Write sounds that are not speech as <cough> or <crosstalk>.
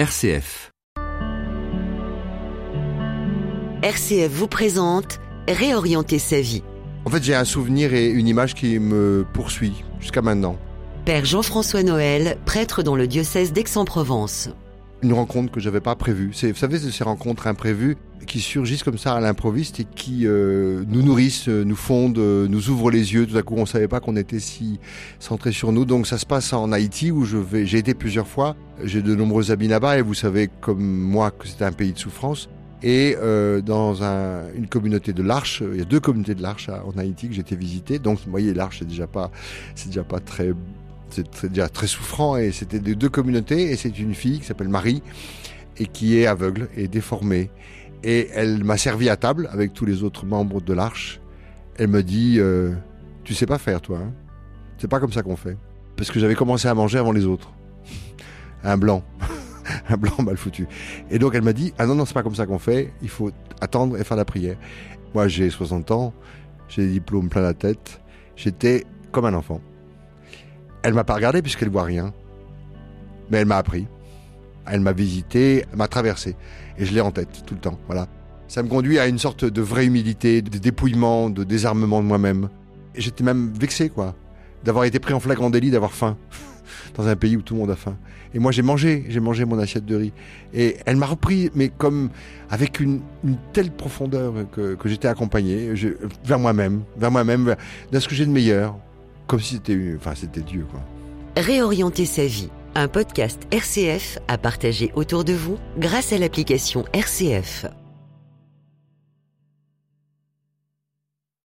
RCF. RCF vous présente Réorienter sa vie. En fait, j'ai un souvenir et une image qui me poursuit jusqu'à maintenant. Père Jean-François Noël, prêtre dans le diocèse d'Aix-en-Provence. Une rencontre que j'avais pas prévue. C'est, vous savez, ces rencontres imprévues qui surgissent comme ça à l'improviste et qui euh, nous nourrissent, euh, nous fondent, euh, nous ouvrent les yeux. Tout à coup, on savait pas qu'on était si centré sur nous. Donc, ça se passe en Haïti où je vais, j'ai été plusieurs fois. J'ai de nombreux amis là-bas et vous savez comme moi que c'était un pays de souffrance. Et euh, dans un, une communauté de l'Arche, il y a deux communautés de l'Arche en Haïti que été visiter. Donc, vous voyez, l'Arche c'est déjà pas, c'est déjà pas très, c'est déjà très souffrant. Et c'était des deux communautés. Et c'est une fille qui s'appelle Marie et qui est aveugle et déformée. Et elle m'a servi à table avec tous les autres membres de l'Arche. Elle me dit, euh, tu sais pas faire, toi. Hein c'est pas comme ça qu'on fait. Parce que j'avais commencé à manger avant les autres. Un blanc. <laughs> un blanc mal foutu. Et donc elle m'a dit Ah non, non, c'est pas comme ça qu'on fait, il faut attendre et faire la prière. Moi j'ai 60 ans, j'ai des diplômes plein la tête, j'étais comme un enfant. Elle m'a pas regardé puisqu'elle voit rien, mais elle m'a appris. Elle m'a visité, elle m'a traversé. Et je l'ai en tête tout le temps. Voilà. Ça me conduit à une sorte de vraie humilité, de dépouillement, de désarmement de moi-même. Et j'étais même vexé, quoi, d'avoir été pris en flagrant délit, d'avoir faim <laughs> dans un pays où tout le monde a faim. Et moi, j'ai mangé, j'ai mangé mon assiette de riz. Et elle m'a repris, mais comme avec une, une telle profondeur que, que j'étais accompagné vers moi-même, vers moi-même, vers, ce que j'ai de meilleur, comme si c'était, Dieu. Réorienter sa vie. Un podcast RCF à partager autour de vous grâce à l'application RCF.